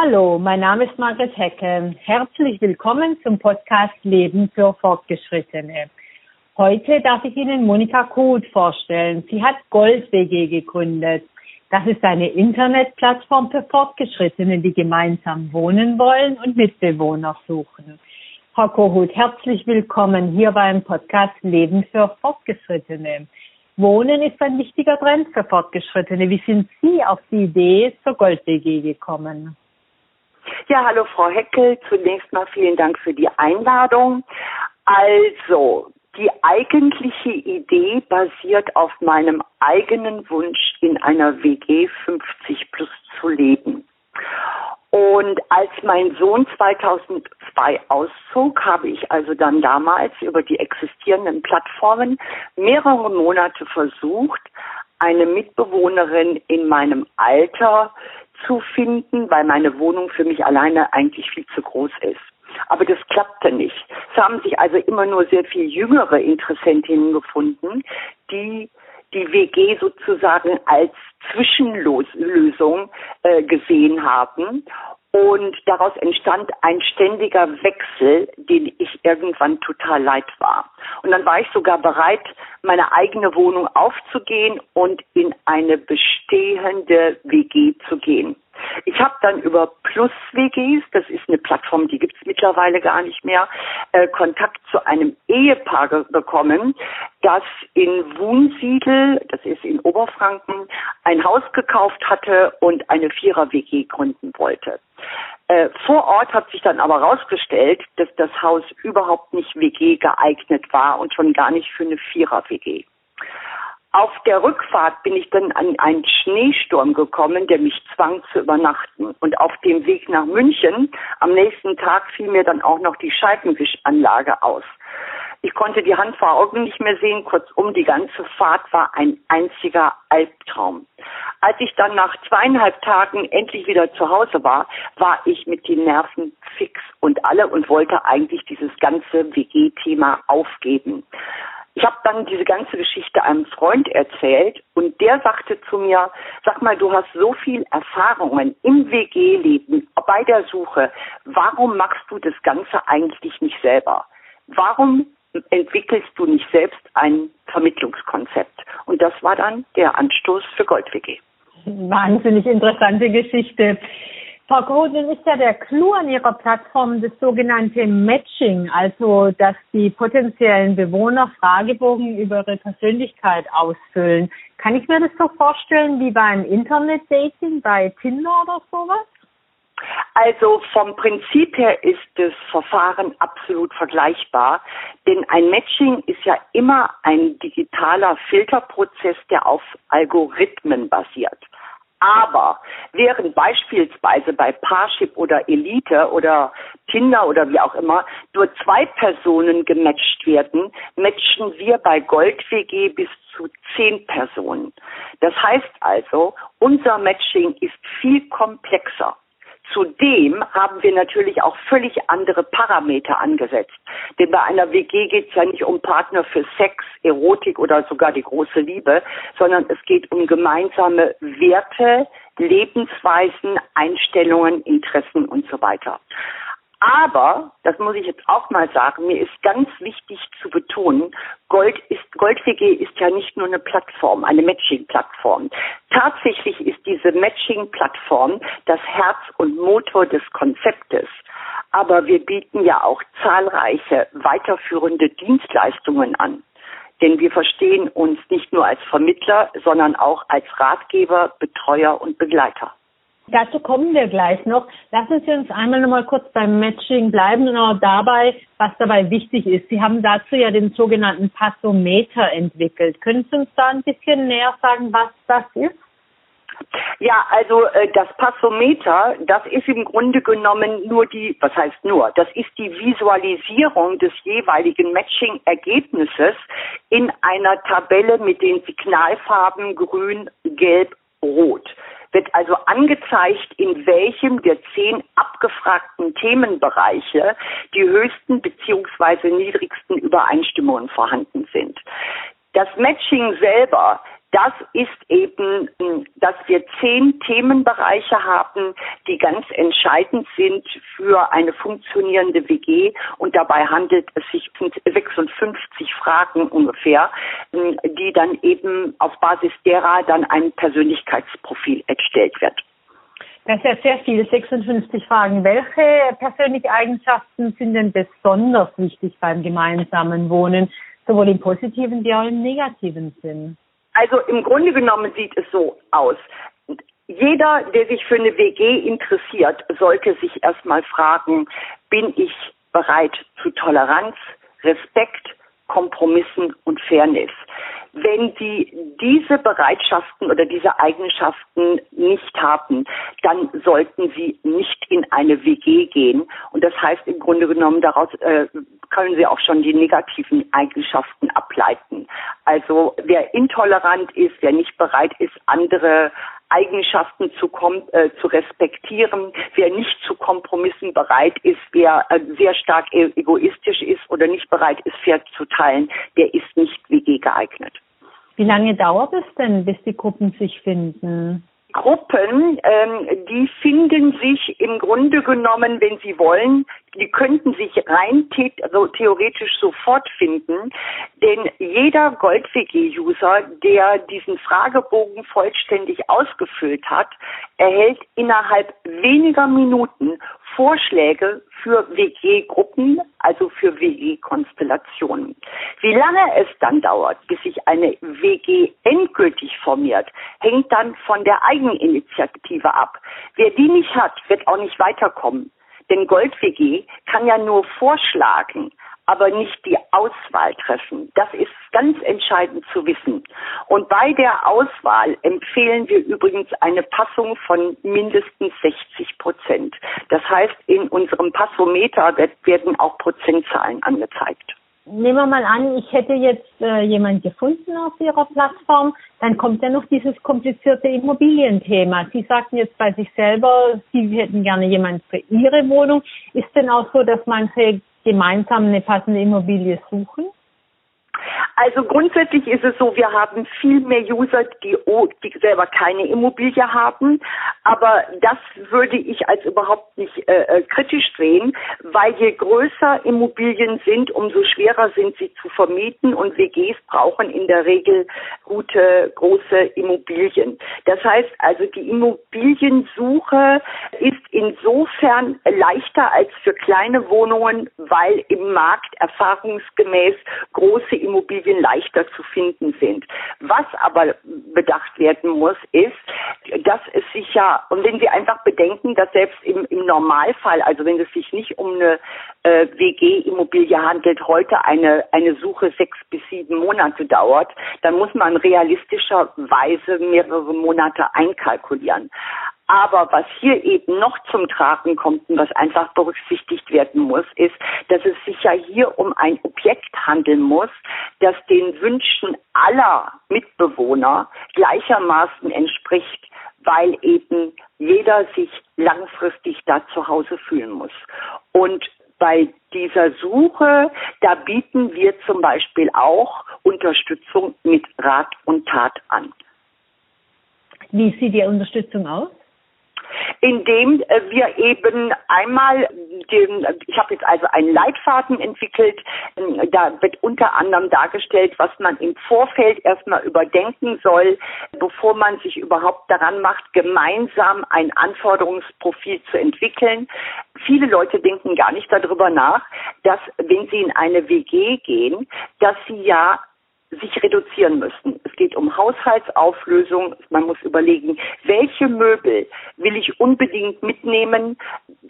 Hallo, mein Name ist Margret Hecke. Herzlich willkommen zum Podcast Leben für Fortgeschrittene. Heute darf ich Ihnen Monika Koth vorstellen. Sie hat GoldWG gegründet. Das ist eine Internetplattform für Fortgeschrittene, die gemeinsam wohnen wollen und Mitbewohner suchen. Frau Kohut, herzlich willkommen hier beim Podcast Leben für Fortgeschrittene. Wohnen ist ein wichtiger Trend für Fortgeschrittene. Wie sind Sie auf die Idee zur GoldWG gekommen? Ja, hallo Frau Heckel. Zunächst mal vielen Dank für die Einladung. Also, die eigentliche Idee basiert auf meinem eigenen Wunsch, in einer WG 50 plus zu leben. Und als mein Sohn 2002 auszog, habe ich also dann damals über die existierenden Plattformen mehrere Monate versucht, eine Mitbewohnerin in meinem Alter zu finden, weil meine Wohnung für mich alleine eigentlich viel zu groß ist. Aber das klappte nicht. Es haben sich also immer nur sehr viel jüngere Interessentinnen gefunden, die die WG sozusagen als Zwischenlösung äh, gesehen haben. Und daraus entstand ein ständiger Wechsel, den ich irgendwann total leid war. Und dann war ich sogar bereit, meine eigene Wohnung aufzugehen und in eine bestehende WG zu gehen. Ich habe dann über Plus WGs, das ist eine Plattform, die gibt es mittlerweile gar nicht mehr, äh, Kontakt zu einem Ehepaar bekommen, das in Wunsiedel, das ist in Oberfranken, ein Haus gekauft hatte und eine Vierer-WG gründen wollte. Äh, vor Ort hat sich dann aber herausgestellt, dass das Haus überhaupt nicht WG geeignet war und schon gar nicht für eine Vierer-WG. Auf der Rückfahrt bin ich dann an einen Schneesturm gekommen, der mich zwang zu übernachten. Und auf dem Weg nach München am nächsten Tag fiel mir dann auch noch die Scheibenwischanlage aus. Ich konnte die Hand vor Augen nicht mehr sehen. Kurzum, die ganze Fahrt war ein einziger Albtraum. Als ich dann nach zweieinhalb Tagen endlich wieder zu Hause war, war ich mit den Nerven fix und alle und wollte eigentlich dieses ganze WG-Thema aufgeben. Ich habe dann diese ganze Geschichte einem Freund erzählt und der sagte zu mir, sag mal, du hast so viel Erfahrungen im WG-Leben, bei der Suche, warum machst du das Ganze eigentlich nicht selber? Warum entwickelst du nicht selbst ein Vermittlungskonzept? Und das war dann der Anstoß für Gold-WG. Wahnsinnig interessante Geschichte. Frau Grosen, ist ja der Clou an Ihrer Plattform das sogenannte Matching, also dass die potenziellen Bewohner Fragebogen über ihre Persönlichkeit ausfüllen. Kann ich mir das so vorstellen wie beim Internet-Dating, bei Tinder oder sowas? Also vom Prinzip her ist das Verfahren absolut vergleichbar, denn ein Matching ist ja immer ein digitaler Filterprozess, der auf Algorithmen basiert. Aber während beispielsweise bei Parship oder Elite oder Tinder oder wie auch immer nur zwei Personen gematcht werden, matchen wir bei GoldWG bis zu zehn Personen. Das heißt also, unser Matching ist viel komplexer. Zudem haben wir natürlich auch völlig andere Parameter angesetzt. Denn bei einer WG geht es ja nicht um Partner für Sex, Erotik oder sogar die große Liebe, sondern es geht um gemeinsame Werte, Lebensweisen, Einstellungen, Interessen und so weiter. Aber, das muss ich jetzt auch mal sagen, mir ist ganz wichtig zu betonen, Gold ist, GoldWG ist ja nicht nur eine Plattform, eine Matching-Plattform. Tatsächlich ist diese Matching-Plattform das Herz und Motor des Konzeptes. Aber wir bieten ja auch zahlreiche weiterführende Dienstleistungen an. Denn wir verstehen uns nicht nur als Vermittler, sondern auch als Ratgeber, Betreuer und Begleiter. Dazu kommen wir gleich noch. Lassen Sie uns einmal noch mal kurz beim Matching bleiben und auch dabei, was dabei wichtig ist. Sie haben dazu ja den sogenannten Passometer entwickelt. Können Sie uns da ein bisschen näher sagen, was das ist? Ja, also äh, das Passometer, das ist im Grunde genommen nur die, was heißt nur, das ist die Visualisierung des jeweiligen Matching-Ergebnisses in einer Tabelle mit den Signalfarben grün, gelb, rot wird also angezeigt, in welchem der zehn abgefragten Themenbereiche die höchsten beziehungsweise niedrigsten Übereinstimmungen vorhanden sind. Das Matching selber das ist eben, dass wir zehn Themenbereiche haben, die ganz entscheidend sind für eine funktionierende WG. Und dabei handelt es sich um 56 Fragen ungefähr, die dann eben auf Basis derer dann ein Persönlichkeitsprofil erstellt wird. Das ist ja sehr viel, 56 Fragen. Welche persönlichen Eigenschaften sind denn besonders wichtig beim gemeinsamen Wohnen, sowohl im positiven wie auch im negativen Sinn? Also im Grunde genommen sieht es so aus. Jeder, der sich für eine WG interessiert, sollte sich erstmal fragen, bin ich bereit zu Toleranz, Respekt, Kompromissen und Fairness. Wenn Sie diese Bereitschaften oder diese Eigenschaften nicht haben, dann sollten Sie nicht in eine WG gehen. Und das heißt im Grunde genommen, daraus äh, können Sie auch schon die negativen Eigenschaften ableiten. Also wer intolerant ist, wer nicht bereit ist, andere Eigenschaften zu, äh, zu respektieren, wer nicht zu Kompromissen bereit ist, wer äh, sehr stark e egoistisch ist oder nicht bereit ist, fair zu teilen, der ist nicht WG geeignet. Wie lange dauert es denn, bis die Gruppen sich finden? Gruppen, ähm, die finden sich im Grunde genommen, wenn sie wollen, die könnten sich rein also theoretisch sofort finden, denn jeder GoldWG-User, der diesen Fragebogen vollständig ausgefüllt hat, erhält innerhalb weniger Minuten Vorschläge für WG-Gruppen, also für WG-Konstellationen. Wie lange es dann dauert, bis sich eine WG endgültig formiert, hängt dann von der Eigeninitiative ab. Wer die nicht hat, wird auch nicht weiterkommen. Denn Gold-WG kann ja nur vorschlagen, aber nicht die Auswahl treffen. Das ist ganz entscheidend zu wissen. Und bei der Auswahl empfehlen wir übrigens eine Passung von mindestens 60 Prozent. Das heißt, in unserem Passometer werden auch Prozentzahlen angezeigt nehmen wir mal an, ich hätte jetzt äh, jemand gefunden auf Ihrer Plattform, dann kommt ja noch dieses komplizierte Immobilienthema. Sie sagten jetzt bei sich selber, Sie hätten gerne jemand für Ihre Wohnung. Ist denn auch so, dass manche gemeinsam eine passende Immobilie suchen? Also grundsätzlich ist es so, wir haben viel mehr User, die, die selber keine Immobilie haben. Aber das würde ich als überhaupt nicht äh, äh, kritisch sehen, weil je größer Immobilien sind, umso schwerer sind sie zu vermieten und WGs brauchen in der Regel gute, große Immobilien. Das heißt also, die Immobiliensuche ist insofern leichter als für kleine Wohnungen, weil im Markt erfahrungsgemäß große Immobilien leichter zu finden sind. Was aber bedacht werden muss, ist, dass es sich ja, und wenn Sie einfach bedenken, dass selbst im, im Normalfall, also wenn es sich nicht um eine äh, WG-Immobilie handelt, heute eine, eine Suche sechs bis sieben Monate dauert, dann muss man realistischerweise mehrere Monate einkalkulieren. Aber was hier eben noch zum Tragen kommt und was einfach berücksichtigt werden muss, ist, dass es sich ja hier um ein Objekt handeln muss, das den Wünschen aller Mitbewohner gleichermaßen entspricht, weil eben jeder sich langfristig da zu Hause fühlen muss. Und bei dieser Suche, da bieten wir zum Beispiel auch Unterstützung mit Rat und Tat an. Wie sieht die Unterstützung aus? Indem äh, wir eben einmal den, ich habe jetzt also einen Leitfaden entwickelt, ähm, da wird unter anderem dargestellt, was man im Vorfeld erstmal überdenken soll, bevor man sich überhaupt daran macht, gemeinsam ein Anforderungsprofil zu entwickeln. Viele Leute denken gar nicht darüber nach, dass wenn sie in eine WG gehen, dass sie ja sich reduzieren müssen. Es geht um Haushaltsauflösung. Man muss überlegen, welche Möbel will ich unbedingt mitnehmen?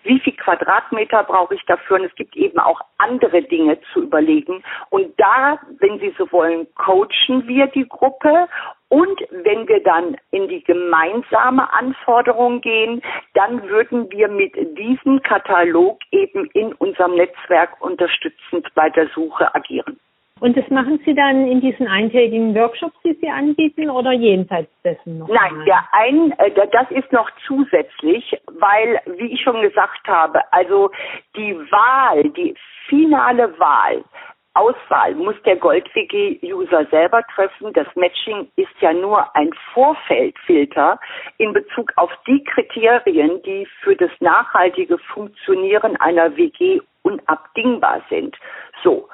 Wie viel Quadratmeter brauche ich dafür? Und es gibt eben auch andere Dinge zu überlegen. Und da, wenn Sie so wollen, coachen wir die Gruppe und wenn wir dann in die gemeinsame Anforderung gehen, dann würden wir mit diesem Katalog eben in unserem Netzwerk unterstützend bei der Suche agieren. Und das machen Sie dann in diesen eintägigen Workshops, die Sie anbieten, oder jenseits dessen noch? Nein, der ein, äh, das ist noch zusätzlich, weil, wie ich schon gesagt habe, also die Wahl, die finale Wahl Auswahl muss der Gold-WG-User selber treffen. Das Matching ist ja nur ein Vorfeldfilter in Bezug auf die Kriterien, die für das nachhaltige Funktionieren einer WG unabdingbar sind. So.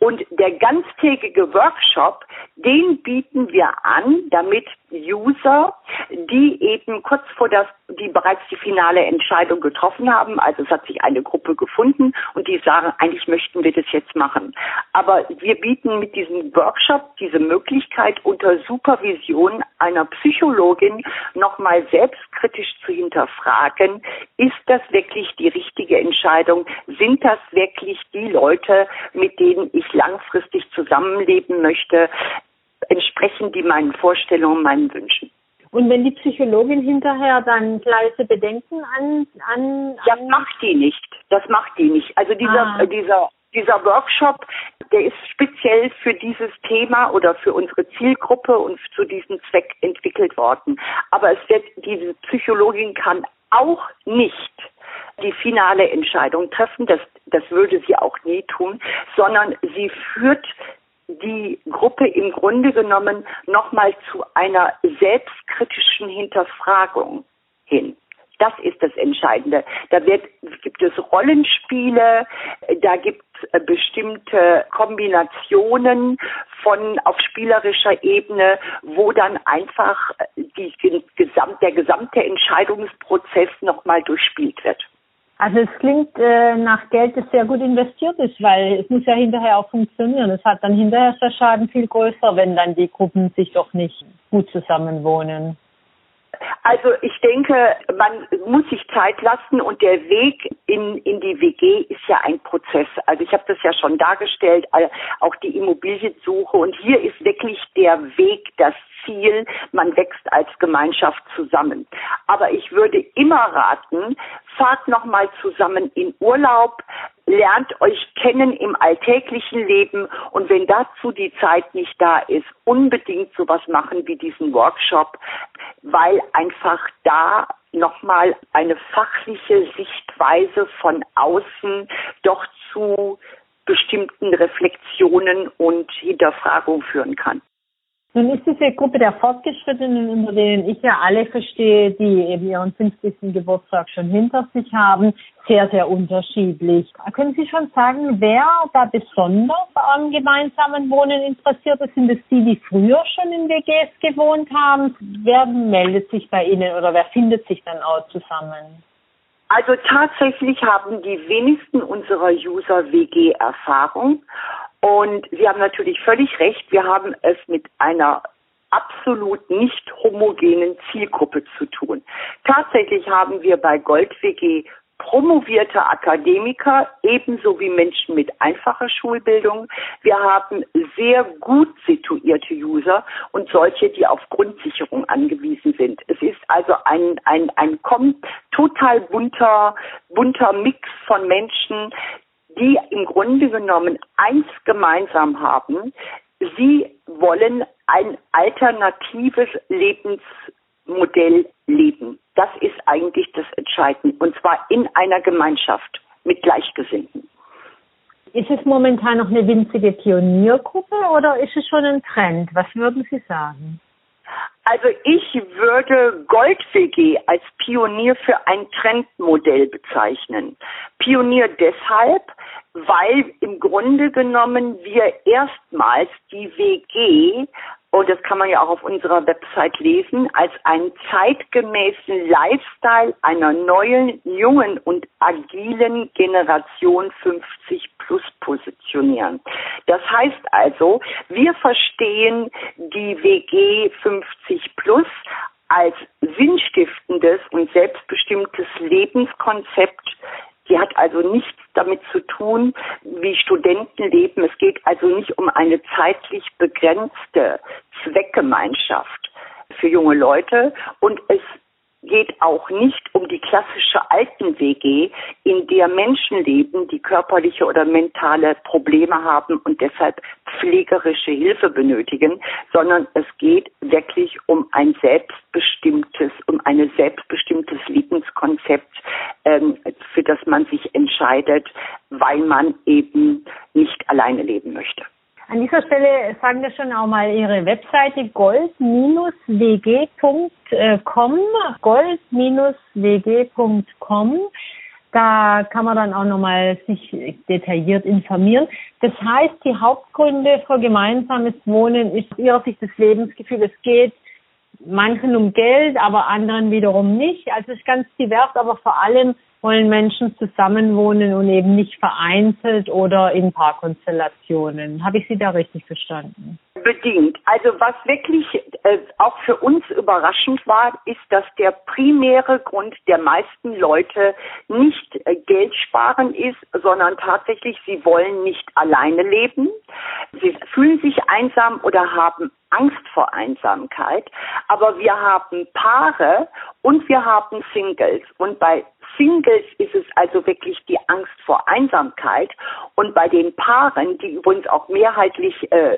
Und der ganztägige Workshop, den bieten wir an, damit User, die eben kurz vor das, die bereits die finale Entscheidung getroffen haben, also es hat sich eine Gruppe gefunden und die sagen, eigentlich möchten wir das jetzt machen. Aber wir bieten mit diesem Workshop diese Möglichkeit unter Supervision einer Psychologin nochmal selbstkritisch zu hinterfragen, ist das wirklich die richtige Entscheidung? Sind das wirklich die Leute, mit denen ich langfristig zusammenleben möchte? entsprechen die meinen Vorstellungen, meinen Wünschen. Und wenn die Psychologin hinterher dann leise Bedenken an, an, an Das macht die nicht. Das macht die nicht. Also dieser, ah. dieser, dieser Workshop, der ist speziell für dieses Thema oder für unsere Zielgruppe und zu diesem Zweck entwickelt worden. Aber es wird, diese Psychologin kann auch nicht die finale Entscheidung treffen, das, das würde sie auch nie tun, sondern sie führt die Gruppe im Grunde genommen nochmal zu einer selbstkritischen Hinterfragung hin. Das ist das Entscheidende. Da wird, gibt es Rollenspiele, da gibt es äh, bestimmte Kombinationen von auf spielerischer Ebene, wo dann einfach die, der gesamte Entscheidungsprozess nochmal durchspielt wird. Also es klingt äh, nach Geld, das sehr gut investiert ist, weil es muss ja hinterher auch funktionieren. Es hat dann hinterher der Schaden viel größer, wenn dann die Gruppen sich doch nicht gut zusammenwohnen. Also ich denke, man muss sich Zeit lassen und der Weg in, in die WG ist ja ein Prozess. Also ich habe das ja schon dargestellt, auch die Immobiliensuche und hier ist wirklich der Weg das Ziel, man wächst als Gemeinschaft zusammen. Aber ich würde immer raten, fahrt nochmal zusammen in Urlaub, lernt euch kennen im alltäglichen Leben und wenn dazu die Zeit nicht da ist, unbedingt sowas machen wie diesen Workshop, weil einfach da nochmal eine fachliche Sichtweise von außen doch zu bestimmten Reflexionen und Hinterfragungen führen kann. Nun ist diese Gruppe der Fortgeschrittenen, unter denen ich ja alle verstehe, die eben ihren 50. Geburtstag schon hinter sich haben, sehr, sehr unterschiedlich. Können Sie schon sagen, wer da besonders am gemeinsamen Wohnen interessiert ist? Sind es die, die früher schon in WGs gewohnt haben? Wer meldet sich bei Ihnen oder wer findet sich dann auch zusammen? Also tatsächlich haben die wenigsten unserer User WG-Erfahrung und Sie haben natürlich völlig recht, wir haben es mit einer absolut nicht homogenen Zielgruppe zu tun. Tatsächlich haben wir bei GoldWG promovierte Akademiker, ebenso wie Menschen mit einfacher Schulbildung. Wir haben sehr gut situierte User und solche, die auf Grundsicherung angewiesen sind. Es ist also ein, ein, ein total bunter, bunter Mix von Menschen, die im Grunde genommen eins gemeinsam haben. Sie wollen ein alternatives Lebensmodell leben. Das ist eigentlich das Entscheidende. Und zwar in einer Gemeinschaft mit Gleichgesinnten. Ist es momentan noch eine winzige Pioniergruppe oder ist es schon ein Trend? Was würden Sie sagen? Also ich würde Gold-WG als Pionier für ein Trendmodell bezeichnen. Pionier deshalb, weil im Grunde genommen wir erstmals die WG und das kann man ja auch auf unserer Website lesen, als einen zeitgemäßen Lifestyle einer neuen, jungen und agilen Generation 50 plus positionieren. Das heißt also, wir verstehen die WG 50 plus als sinnstiftendes und selbstbestimmtes Lebenskonzept Sie hat also nichts damit zu tun, wie Studenten leben. Es geht also nicht um eine zeitlich begrenzte Zweckgemeinschaft für junge Leute und es geht auch nicht um die klassische Alten-WG, in der Menschen leben, die körperliche oder mentale Probleme haben und deshalb pflegerische Hilfe benötigen, sondern es geht wirklich um ein selbstbestimmtes, um ein selbstbestimmtes Lebenskonzept, ähm, für das man sich entscheidet, weil man eben nicht alleine leben möchte. An dieser Stelle sagen wir schon auch mal Ihre Webseite gold-wg.com, gold-wg.com. Da kann man dann auch nochmal sich detailliert informieren. Das heißt, die Hauptgründe für gemeinsames Wohnen ist Ihrer Sicht das Lebensgefühl. Es geht manchen um Geld, aber anderen wiederum nicht. Also es ist ganz divers, aber vor allem wollen Menschen zusammenwohnen und eben nicht vereinzelt oder in Paarkonstellationen. Habe ich Sie da richtig verstanden? Bedingt. Also was wirklich äh, auch für uns überraschend war, ist, dass der primäre Grund der meisten Leute nicht äh, Geld sparen ist, sondern tatsächlich, sie wollen nicht alleine leben. Sie fühlen sich einsam oder haben Angst vor Einsamkeit. Aber wir haben Paare und wir haben Singles. Und bei Singles ist es also wirklich die Angst vor Einsamkeit und bei den Paaren, die übrigens auch mehrheitlich, äh,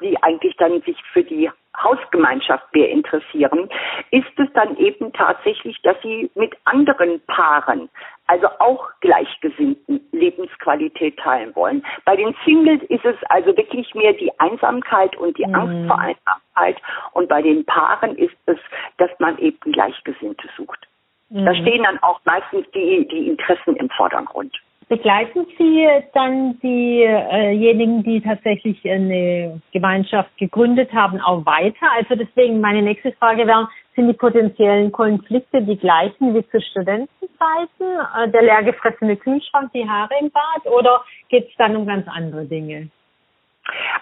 die eigentlich dann sich für die Hausgemeinschaft mehr interessieren, ist es dann eben tatsächlich, dass sie mit anderen Paaren, also auch Gleichgesinnten, Lebensqualität teilen wollen. Bei den Singles ist es also wirklich mehr die Einsamkeit und die mhm. Angst vor Einsamkeit und bei den Paaren ist es, dass man eben Gleichgesinnte sucht. Mhm. Da stehen dann auch meistens die, die Interessen im Vordergrund. Begleiten Sie dann diejenigen, die tatsächlich eine Gemeinschaft gegründet haben, auch weiter? Also deswegen meine nächste Frage wäre, sind die potenziellen Konflikte die gleichen wie zu Studentenzeiten? Äh, der leergefressene Kühlschrank, die Haare im Bad oder geht es dann um ganz andere Dinge?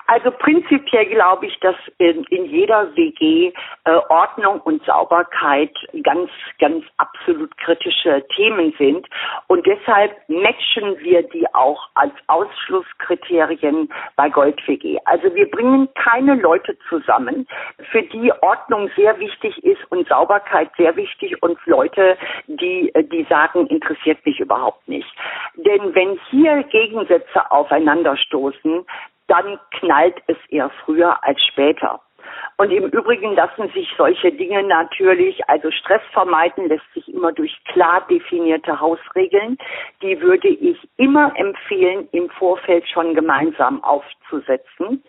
Also prinzipiell glaube ich, dass in, in jeder WG äh, Ordnung und Sauberkeit ganz, ganz absolut kritische Themen sind. Und deshalb matchen wir die auch als Ausschlusskriterien bei Gold WG. Also wir bringen keine Leute zusammen, für die Ordnung sehr wichtig ist und Sauberkeit sehr wichtig und Leute, die, die sagen, interessiert mich überhaupt nicht. Denn wenn hier Gegensätze aufeinanderstoßen, dann knallt es eher früher als später. Und im Übrigen lassen sich solche Dinge natürlich, also Stress vermeiden lässt sich immer durch klar definierte Hausregeln. Die würde ich immer empfehlen, im Vorfeld schon gemeinsam aufzusetzen.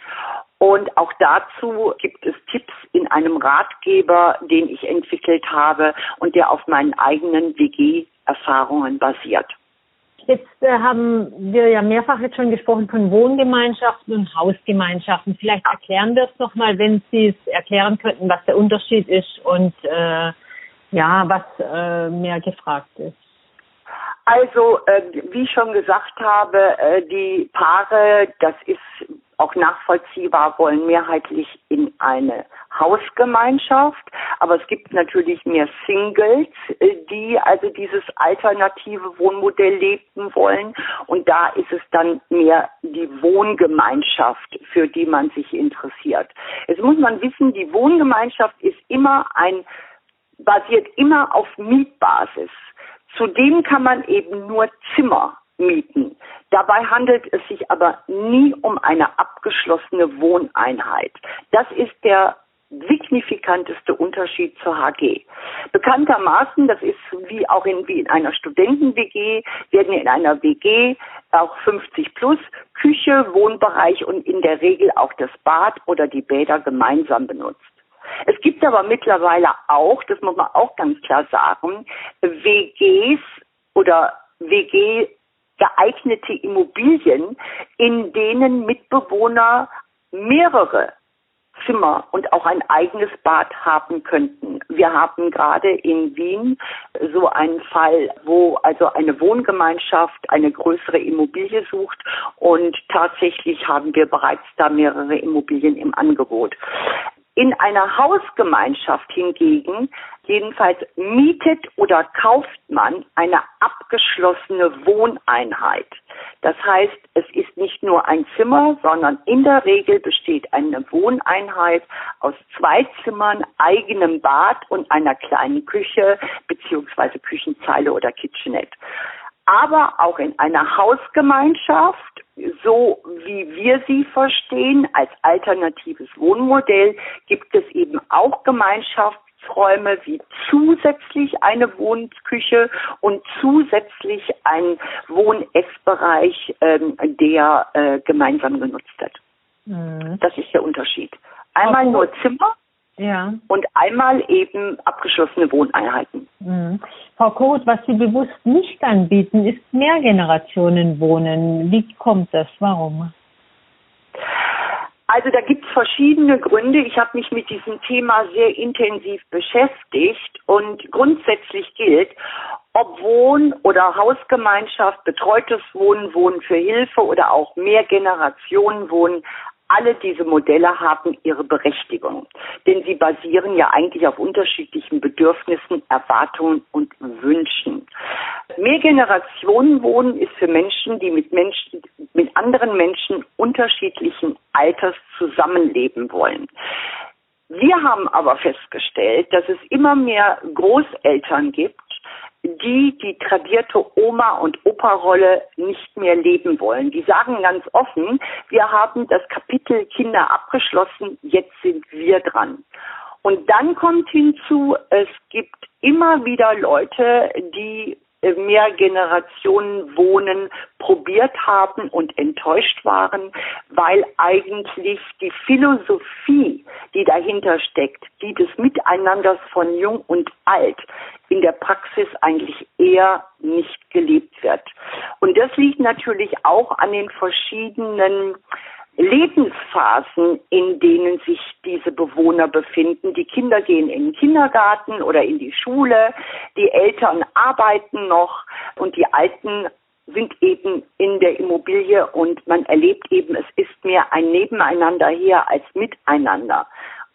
Und auch dazu gibt es Tipps in einem Ratgeber, den ich entwickelt habe und der auf meinen eigenen WG-Erfahrungen basiert. Jetzt äh, haben wir ja mehrfach jetzt schon gesprochen von Wohngemeinschaften und Hausgemeinschaften. Vielleicht erklären wir es nochmal, wenn Sie es erklären könnten, was der Unterschied ist und äh, ja, was äh, mehr gefragt ist. Also, äh, wie ich schon gesagt habe, äh, die Paare, das ist auch nachvollziehbar, wollen mehrheitlich in eine Hausgemeinschaft. Aber es gibt natürlich mehr Singles, äh, die also dieses alternative Wohnmodell leben wollen. Und da ist es dann mehr die Wohngemeinschaft, für die man sich interessiert. Es muss man wissen, die Wohngemeinschaft ist immer ein, basiert immer auf Mietbasis. Zudem kann man eben nur Zimmer mieten. Dabei handelt es sich aber nie um eine abgeschlossene Wohneinheit. Das ist der signifikanteste Unterschied zur HG. Bekanntermaßen, das ist wie auch in, wie in einer Studenten-WG, werden in einer WG auch 50 plus Küche, Wohnbereich und in der Regel auch das Bad oder die Bäder gemeinsam benutzt. Es gibt aber mittlerweile auch, das muss man auch ganz klar sagen, WGs oder WG geeignete Immobilien, in denen Mitbewohner mehrere Zimmer und auch ein eigenes Bad haben könnten. Wir haben gerade in Wien so einen Fall, wo also eine Wohngemeinschaft eine größere Immobilie sucht und tatsächlich haben wir bereits da mehrere Immobilien im Angebot. In einer Hausgemeinschaft hingegen, jedenfalls mietet oder kauft man eine abgeschlossene Wohneinheit. Das heißt, es ist nicht nur ein Zimmer, sondern in der Regel besteht eine Wohneinheit aus zwei Zimmern, eigenem Bad und einer kleinen Küche beziehungsweise Küchenzeile oder Kitchenette aber auch in einer Hausgemeinschaft, so wie wir sie verstehen, als alternatives Wohnmodell, gibt es eben auch Gemeinschaft, Gemeinschaftsräume wie zusätzlich eine Wohnküche und zusätzlich ein Wohn-Essbereich, ähm, der äh, gemeinsam genutzt wird. Mhm. Das ist der Unterschied. Einmal nur Zimmer ja. und einmal eben abgeschlossene Wohneinheiten. Mhm. Frau Koth, was Sie bewusst nicht anbieten, ist Mehrgenerationenwohnen. Wie kommt das? Warum? Also da gibt es verschiedene Gründe. Ich habe mich mit diesem Thema sehr intensiv beschäftigt und grundsätzlich gilt, ob Wohn- oder Hausgemeinschaft, betreutes Wohnen, Wohnen für Hilfe oder auch Mehrgenerationenwohnen, alle diese Modelle haben ihre Berechtigung, denn sie basieren ja eigentlich auf unterschiedlichen Bedürfnissen, Erwartungen und Wünschen. Mehrgenerationenwohnen ist für Menschen, die mit Menschen, mit anderen Menschen unterschiedlichen Alters zusammenleben wollen. Wir haben aber festgestellt, dass es immer mehr Großeltern gibt, die die tradierte Oma- und Opa-Rolle nicht mehr leben wollen. Die sagen ganz offen, wir haben das Kapitel Kinder abgeschlossen, jetzt sind wir dran. Und dann kommt hinzu, es gibt immer wieder Leute, die mehr Generationen wohnen probiert haben und enttäuscht waren, weil eigentlich die Philosophie, die dahinter steckt, die des Miteinanders von Jung und Alt in der Praxis eigentlich eher nicht gelebt wird. Und das liegt natürlich auch an den verschiedenen Lebensphasen, in denen sich diese Bewohner befinden. Die Kinder gehen in den Kindergarten oder in die Schule, die Eltern arbeiten noch und die Alten sind eben in der Immobilie und man erlebt eben, es ist mehr ein Nebeneinander hier als Miteinander.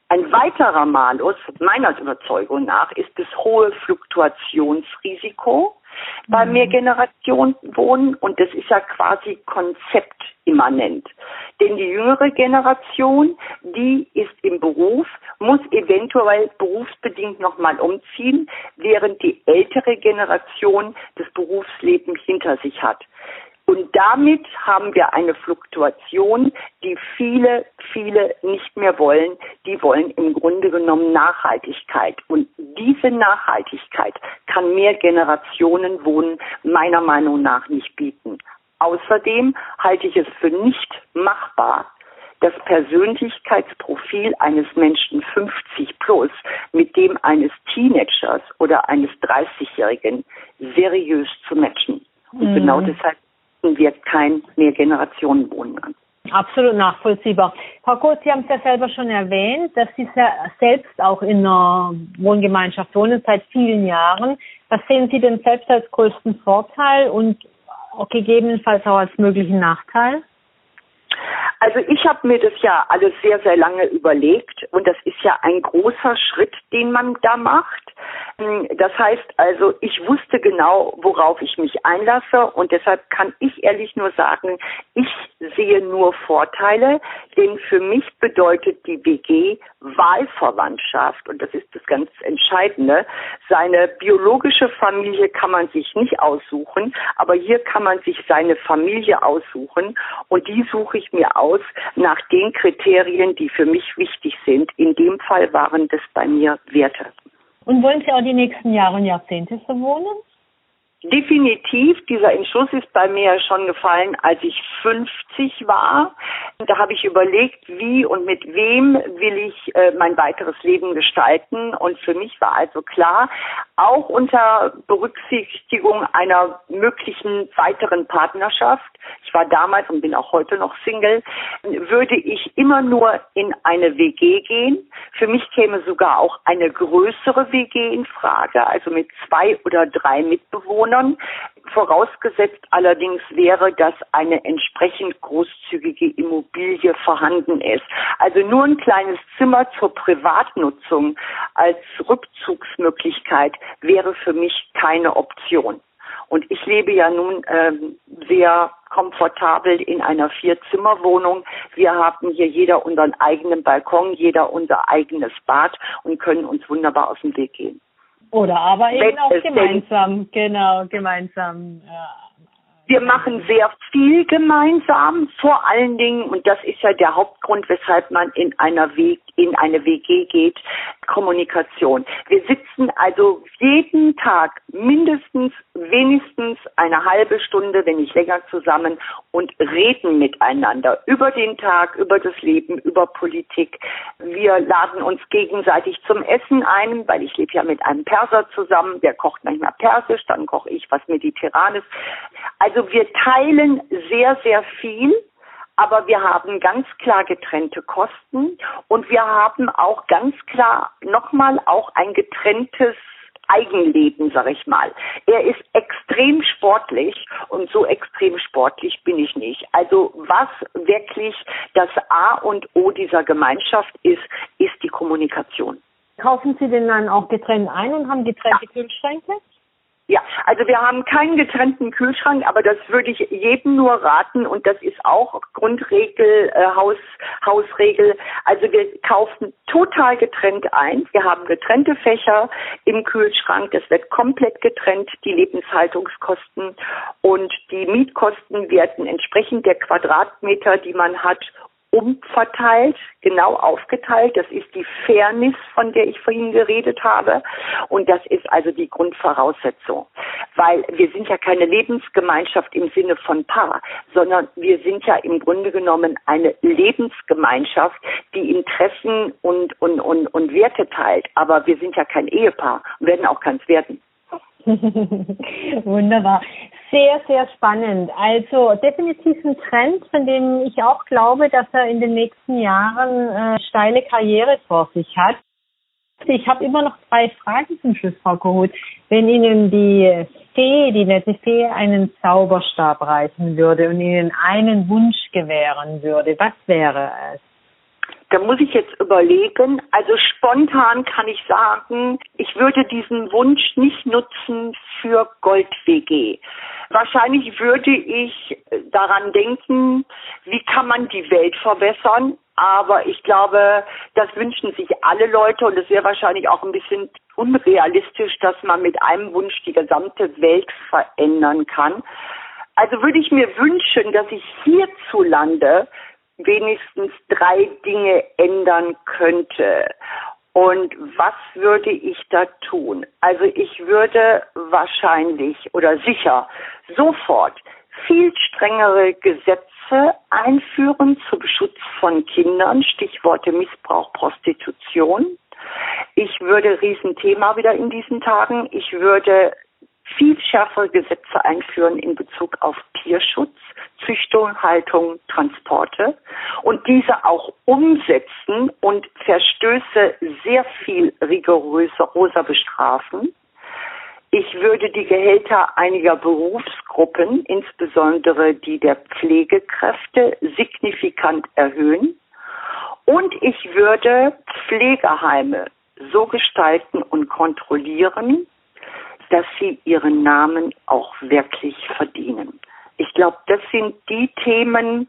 Ein weiterer Malus, meiner Überzeugung nach, ist das hohe Fluktuationsrisiko bei mhm. Mehrgenerationenwohnen und das ist ja quasi konzeptimmanent. Denn die jüngere Generation, die ist im Beruf, muss eventuell berufsbedingt nochmal umziehen, während die ältere Generation das Berufsleben hinter sich hat. Und damit haben wir eine Fluktuation, die viele, viele nicht mehr wollen. Die wollen im Grunde genommen Nachhaltigkeit. Und diese Nachhaltigkeit kann mehr Generationen wohnen meiner Meinung nach nicht bieten. Außerdem halte ich es für nicht machbar, das Persönlichkeitsprofil eines Menschen 50 plus mit dem eines Teenagers oder eines 30-Jährigen seriös zu matchen. Und mhm. genau deshalb wir kein Mehrgenerationenwohnen an. Absolut nachvollziehbar. Frau Kurz, Sie haben es ja selber schon erwähnt, dass Sie selbst auch in einer Wohngemeinschaft wohnen seit vielen Jahren. Was sehen Sie denn selbst als größten Vorteil und gegebenenfalls auch als möglichen Nachteil? Also ich habe mir das ja alles sehr, sehr lange überlegt und das ist ja ein großer Schritt, den man da macht. Hm, das heißt also, ich wusste genau, worauf ich mich einlasse und deshalb kann ich ehrlich nur sagen, ich sehe nur Vorteile, denn für mich bedeutet die WG Wahlverwandtschaft und das ist das ganz Entscheidende. Seine biologische Familie kann man sich nicht aussuchen, aber hier kann man sich seine Familie aussuchen und die suche ich mir aus nach den Kriterien, die für mich wichtig sind. In dem Fall waren das bei mir Werte. Und wollen Sie auch die nächsten Jahre und Jahrzehnte so wohnen? Definitiv, dieser Entschluss ist bei mir schon gefallen, als ich 50 war. Da habe ich überlegt, wie und mit wem will ich äh, mein weiteres Leben gestalten. Und für mich war also klar, auch unter Berücksichtigung einer möglichen weiteren Partnerschaft, ich war damals und bin auch heute noch Single, würde ich immer nur in eine WG gehen. Für mich käme sogar auch eine größere WG in Frage, also mit zwei oder drei Mitbewohnern. Vorausgesetzt allerdings wäre, dass eine entsprechend großzügige Immobilie vorhanden ist. Also nur ein kleines Zimmer zur Privatnutzung als Rückzugsmöglichkeit wäre für mich keine Option. Und ich lebe ja nun ähm, sehr komfortabel in einer Vierzimmerwohnung. Wir haben hier jeder unseren eigenen Balkon, jeder unser eigenes Bad und können uns wunderbar aus dem Weg gehen. Oder aber eben Wenn auch gemeinsam, genau, gemeinsam. Ja. Wir machen sehr viel gemeinsam, vor allen Dingen, und das ist ja der Hauptgrund, weshalb man in einer Weg, in eine WG geht, Kommunikation. Wir sitzen also jeden Tag mindestens, wenigstens eine halbe Stunde, wenn nicht länger zusammen und reden miteinander über den Tag, über das Leben, über Politik. Wir laden uns gegenseitig zum Essen ein, weil ich lebe ja mit einem Perser zusammen, der kocht manchmal Persisch, dann koche ich was Mediterranes. Also wir teilen sehr, sehr viel aber wir haben ganz klar getrennte Kosten und wir haben auch ganz klar nochmal auch ein getrenntes Eigenleben, sag ich mal. Er ist extrem sportlich und so extrem sportlich bin ich nicht. Also was wirklich das A und O dieser Gemeinschaft ist, ist die Kommunikation. Kaufen Sie denn dann auch getrennt ein und haben getrennte ja. Kühlschränke? Ja, also wir haben keinen getrennten Kühlschrank, aber das würde ich jedem nur raten und das ist auch Grundregel, äh, Haus, Hausregel. Also wir kaufen total getrennt ein. Wir haben getrennte Fächer im Kühlschrank. Das wird komplett getrennt, die Lebenshaltungskosten und die Mietkosten werden entsprechend der Quadratmeter, die man hat, umverteilt, genau aufgeteilt. Das ist die Fairness, von der ich vorhin geredet habe. Und das ist also die Grundvoraussetzung. Weil wir sind ja keine Lebensgemeinschaft im Sinne von Paar, sondern wir sind ja im Grunde genommen eine Lebensgemeinschaft, die Interessen und, und, und, und Werte teilt. Aber wir sind ja kein Ehepaar und werden auch keins werden. Wunderbar. Sehr, sehr spannend. Also definitiv ein Trend, von dem ich auch glaube, dass er in den nächsten Jahren äh, steile Karriere vor sich hat. Ich habe immer noch zwei Fragen zum Schluss, Frau Kohut. Wenn Ihnen die Fee, die nette Fee, einen Zauberstab reißen würde und Ihnen einen Wunsch gewähren würde, was wäre es? Da muss ich jetzt überlegen. Also spontan kann ich sagen, ich würde diesen Wunsch nicht nutzen für Gold-WG. Wahrscheinlich würde ich daran denken, wie kann man die Welt verbessern. Aber ich glaube, das wünschen sich alle Leute und es wäre wahrscheinlich auch ein bisschen unrealistisch, dass man mit einem Wunsch die gesamte Welt verändern kann. Also würde ich mir wünschen, dass ich hierzulande wenigstens drei Dinge ändern könnte. Und was würde ich da tun? Also ich würde wahrscheinlich oder sicher sofort viel strengere Gesetze einführen zum Schutz von Kindern, Stichworte Missbrauch, Prostitution. Ich würde Riesenthema wieder in diesen Tagen. Ich würde viel schärfere Gesetze einführen in Bezug auf Tierschutz, Züchtung, Haltung, Transporte und diese auch umsetzen und Verstöße sehr viel rigoröser bestrafen. Ich würde die Gehälter einiger Berufsgruppen, insbesondere die der Pflegekräfte, signifikant erhöhen. Und ich würde Pflegeheime so gestalten und kontrollieren, dass sie ihren Namen auch wirklich verdienen. Ich glaube, das sind die Themen,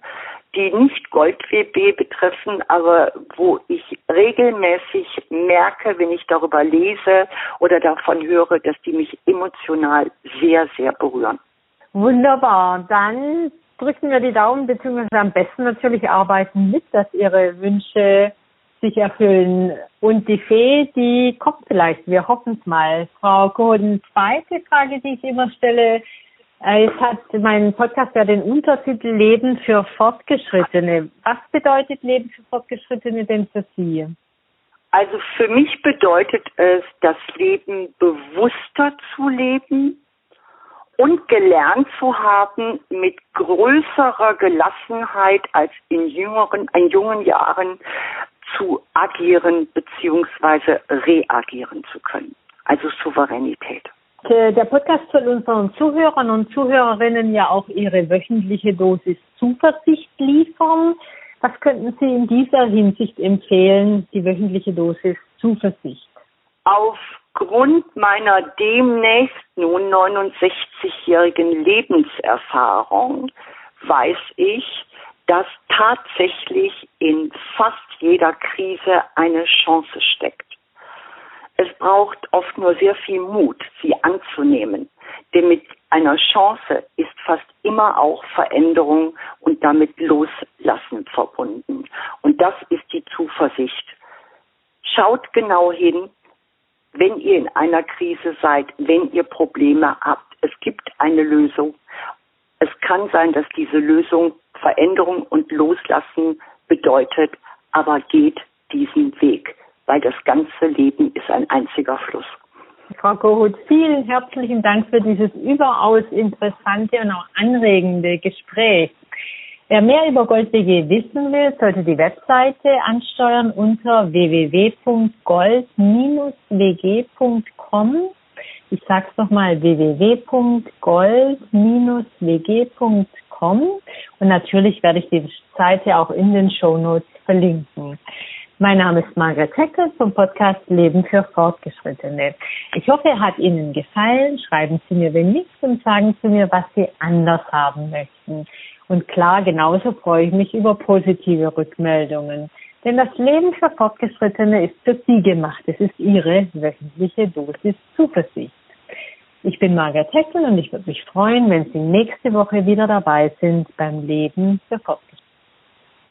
die nicht Gold-WB betreffen, aber wo ich regelmäßig merke, wenn ich darüber lese oder davon höre, dass die mich emotional sehr, sehr berühren. Wunderbar. Dann drücken wir die Daumen, beziehungsweise am besten natürlich arbeiten mit, dass Ihre Wünsche sich erfüllen. Und die Fee, die kommt vielleicht. Wir hoffen es mal. Frau Kohn, zweite Frage, die ich immer stelle. Äh, es hat mein Podcast ja den Untertitel Leben für Fortgeschrittene. Was bedeutet Leben für Fortgeschrittene denn für Sie? Also für mich bedeutet es, das Leben bewusster zu leben und gelernt zu haben, mit größerer Gelassenheit als in jüngeren, in jungen Jahren zu agieren bzw. reagieren zu können. Also Souveränität. Der Podcast soll unseren Zuhörern und Zuhörerinnen ja auch ihre wöchentliche Dosis Zuversicht liefern. Was könnten Sie in dieser Hinsicht empfehlen, die wöchentliche Dosis Zuversicht? Aufgrund meiner demnächst nun 69-jährigen Lebenserfahrung weiß ich, dass tatsächlich in fast jeder Krise eine Chance steckt. Es braucht oft nur sehr viel Mut, sie anzunehmen. Denn mit einer Chance ist fast immer auch Veränderung und damit Loslassen verbunden. Und das ist die Zuversicht. Schaut genau hin, wenn ihr in einer Krise seid, wenn ihr Probleme habt. Es gibt eine Lösung. Es kann sein, dass diese Lösung Veränderung und Loslassen bedeutet, aber geht diesen Weg, weil das ganze Leben ist ein einziger Fluss. Frau Kohut, vielen herzlichen Dank für dieses überaus interessante und auch anregende Gespräch. Wer mehr über GoldWG wissen will, sollte die Webseite ansteuern unter www.gold-wg.com. Ich sage es nochmal, www.gold-wg.com. Und natürlich werde ich die Seite auch in den Show Notes verlinken. Mein Name ist Margaret Heckel vom Podcast Leben für Fortgeschrittene. Ich hoffe, er hat Ihnen gefallen. Schreiben Sie mir, wenn nicht, und sagen Sie mir, was Sie anders haben möchten. Und klar, genauso freue ich mich über positive Rückmeldungen. Denn das Leben für Fortgeschrittene ist für Sie gemacht. Es ist Ihre wöchentliche Dosis Zuversicht. Ich bin Margaret Heckel und ich würde mich freuen, wenn Sie nächste Woche wieder dabei sind beim Leben für Fortgeschrittene.